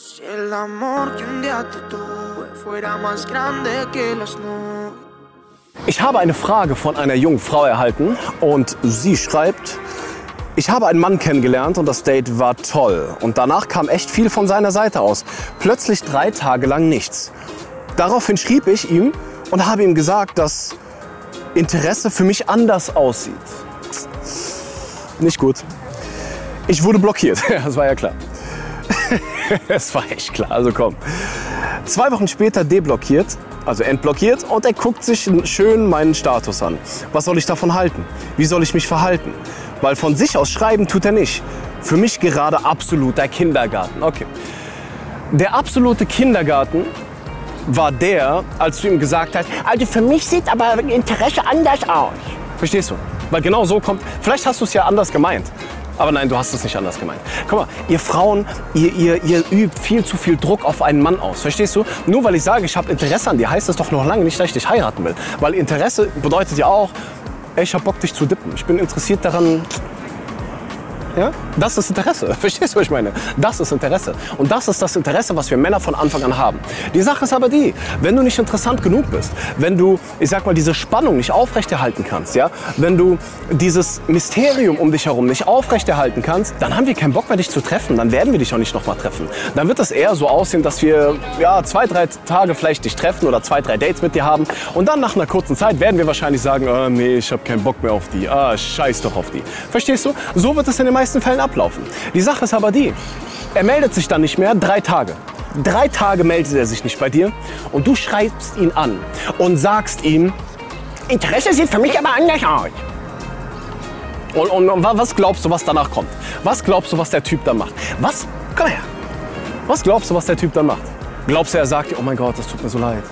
Si el amor que un día te tuve fuera más grande que las nubes. Ich habe eine Frage von einer jungen Frau erhalten und sie schreibt, ich habe einen Mann kennengelernt und das Date war toll. Und danach kam echt viel von seiner Seite aus. Plötzlich drei Tage lang nichts. Daraufhin schrieb ich ihm und habe ihm gesagt, dass Interesse für mich anders aussieht. Nicht gut. Ich wurde blockiert. Das war ja klar. Es war echt klar. Also komm. Zwei Wochen später deblockiert, also entblockiert und er guckt sich schön meinen Status an. Was soll ich davon halten? Wie soll ich mich verhalten? Weil von sich aus schreiben tut er nicht. Für mich gerade absoluter Kindergarten. Okay. Der absolute Kindergarten war der, als du ihm gesagt hast, also für mich sieht aber Interesse anders aus. Verstehst du? Weil genau so kommt, vielleicht hast du es ja anders gemeint. Aber nein, du hast es nicht anders gemeint. Guck mal, ihr Frauen, ihr, ihr, ihr übt viel zu viel Druck auf einen Mann aus. Verstehst du? Nur weil ich sage, ich habe Interesse an dir, heißt das doch noch lange nicht, dass ich dich heiraten will. Weil Interesse bedeutet ja auch, ey, ich hab Bock, dich zu dippen. Ich bin interessiert daran, ja? Das ist Interesse. Verstehst du, was ich meine? Das ist Interesse. Und das ist das Interesse, was wir Männer von Anfang an haben. Die Sache ist aber die, wenn du nicht interessant genug bist, wenn du, ich sag mal, diese Spannung nicht aufrechterhalten kannst, ja, wenn du dieses Mysterium um dich herum nicht aufrechterhalten kannst, dann haben wir keinen Bock mehr, dich zu treffen. Dann werden wir dich auch nicht nochmal treffen. Dann wird es eher so aussehen, dass wir ja, zwei, drei Tage vielleicht dich treffen oder zwei, drei Dates mit dir haben. Und dann nach einer kurzen Zeit werden wir wahrscheinlich sagen, oh, nee, ich habe keinen Bock mehr auf die. Ah, scheiß doch auf die. Verstehst du? So wird es in den meisten Fällen ablaufen. Die Sache ist aber die, er meldet sich dann nicht mehr drei Tage. Drei Tage meldet er sich nicht bei dir und du schreibst ihn an und sagst ihm, Interesse sieht für mich aber anders aus. Und, und, und was glaubst du, was danach kommt? Was glaubst du, was der Typ dann macht? Was? Komm her. Was glaubst du, was der Typ dann macht? Glaubst du, er sagt dir, oh mein Gott, das tut mir so leid.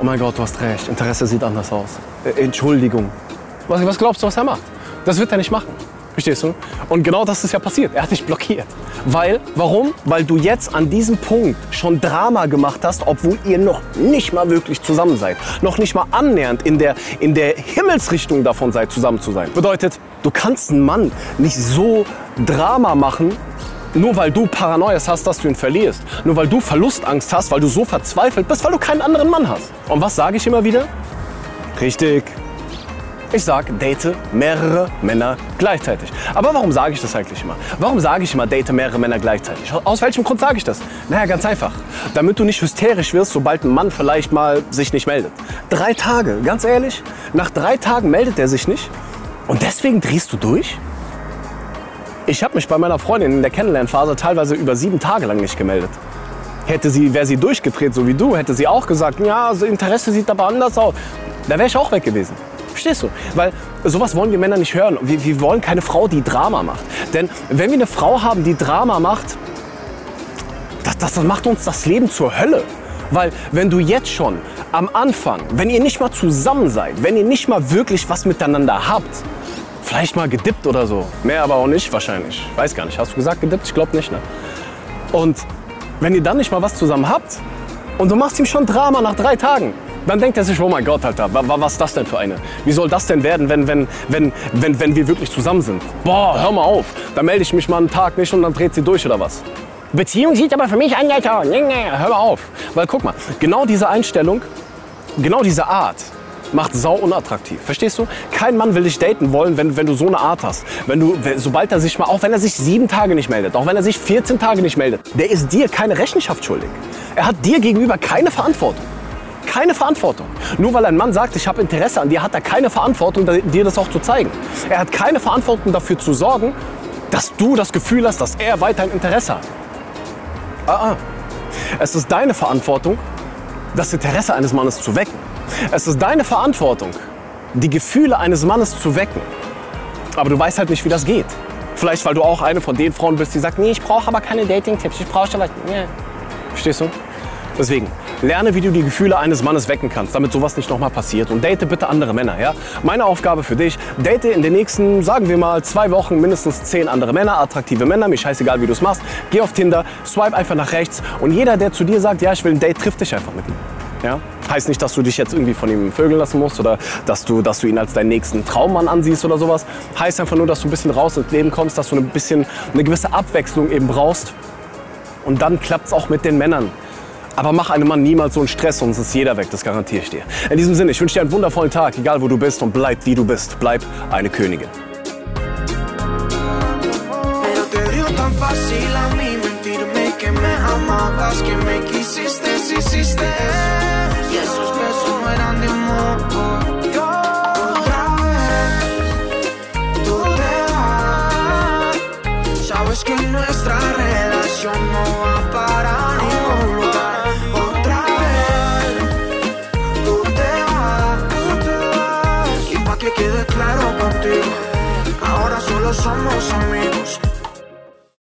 Oh mein Gott, du hast recht. Interesse sieht anders aus. Äh, Entschuldigung. Was, was glaubst du, was er macht? Das wird er nicht machen. Verstehst du? Und genau das ist ja passiert. Er hat dich blockiert. Weil, warum? Weil du jetzt an diesem Punkt schon Drama gemacht hast, obwohl ihr noch nicht mal wirklich zusammen seid. Noch nicht mal annähernd in der, in der Himmelsrichtung davon seid, zusammen zu sein. Bedeutet, du kannst einen Mann nicht so Drama machen, nur weil du Paranoias hast, dass du ihn verlierst. Nur weil du Verlustangst hast, weil du so verzweifelt bist, weil du keinen anderen Mann hast. Und was sage ich immer wieder? Richtig. Ich sage, date mehrere Männer gleichzeitig. Aber warum sage ich das eigentlich immer? Warum sage ich immer, date mehrere Männer gleichzeitig? Aus welchem Grund sage ich das? Naja, ganz einfach. Damit du nicht hysterisch wirst, sobald ein Mann vielleicht mal sich nicht meldet. Drei Tage, ganz ehrlich, nach drei Tagen meldet er sich nicht. Und deswegen drehst du durch? Ich habe mich bei meiner Freundin in der Kennenlernphase teilweise über sieben Tage lang nicht gemeldet. Hätte sie, wäre sie durchgedreht, so wie du, hätte sie auch gesagt, ja, Interesse sieht aber anders aus. Da wäre ich auch weg gewesen. Verstehst du? Weil sowas wollen wir Männer nicht hören. Wir, wir wollen keine Frau, die Drama macht. Denn wenn wir eine Frau haben, die Drama macht, das, das, das macht uns das Leben zur Hölle. Weil wenn du jetzt schon am Anfang, wenn ihr nicht mal zusammen seid, wenn ihr nicht mal wirklich was miteinander habt, vielleicht mal gedippt oder so, mehr aber auch nicht wahrscheinlich, weiß gar nicht, hast du gesagt gedippt? Ich glaube nicht, ne? Und wenn ihr dann nicht mal was zusammen habt und du machst ihm schon Drama nach drei Tagen, dann denkt er sich, oh mein Gott, Alter, was ist das denn für eine? Wie soll das denn werden, wenn, wenn, wenn, wenn, wenn wir wirklich zusammen sind? Boah, hör mal auf, da melde ich mich mal einen Tag nicht und dann dreht sie durch oder was? Beziehung sieht aber für mich anders aus. Hör mal auf. Weil guck mal, genau diese Einstellung, genau diese Art macht sau unattraktiv. Verstehst du? Kein Mann will dich daten wollen, wenn, wenn du so eine Art hast. Wenn du, sobald er sich mal, auch wenn er sich sieben Tage nicht meldet, auch wenn er sich 14 Tage nicht meldet, der ist dir keine Rechenschaft schuldig. Er hat dir gegenüber keine Verantwortung keine Verantwortung. Nur weil ein Mann sagt, ich habe Interesse an dir, hat er keine Verantwortung, dir das auch zu zeigen. Er hat keine Verantwortung dafür zu sorgen, dass du das Gefühl hast, dass er weiterhin Interesse hat. Ah, ah. Es ist deine Verantwortung, das Interesse eines Mannes zu wecken. Es ist deine Verantwortung, die Gefühle eines Mannes zu wecken. Aber du weißt halt nicht, wie das geht. Vielleicht, weil du auch eine von den Frauen bist, die sagt, nee, ich brauche aber keine Dating-Tipps, ich brauche was. Nee. Verstehst du? Deswegen, lerne, wie du die Gefühle eines Mannes wecken kannst, damit sowas nicht nochmal passiert. Und date bitte andere Männer, ja? Meine Aufgabe für dich, date in den nächsten, sagen wir mal, zwei Wochen mindestens zehn andere Männer, attraktive Männer, mir scheißegal, wie du es machst. Geh auf Tinder, swipe einfach nach rechts und jeder, der zu dir sagt, ja, ich will ein Date, trifft dich einfach mit ihm. Ja? Heißt nicht, dass du dich jetzt irgendwie von ihm vögeln lassen musst oder dass du, dass du ihn als deinen nächsten Traummann ansiehst oder sowas. Heißt einfach nur, dass du ein bisschen raus ins Leben kommst, dass du ein bisschen eine gewisse Abwechslung eben brauchst Und dann klappt es auch mit den Männern. Aber mach einem Mann niemals so einen Stress, sonst ist jeder weg, das garantiere ich dir. In diesem Sinne, ich wünsche dir einen wundervollen Tag, egal wo du bist und bleib wie du bist. Bleib eine Königin. que nuestra relación no va somos amigos.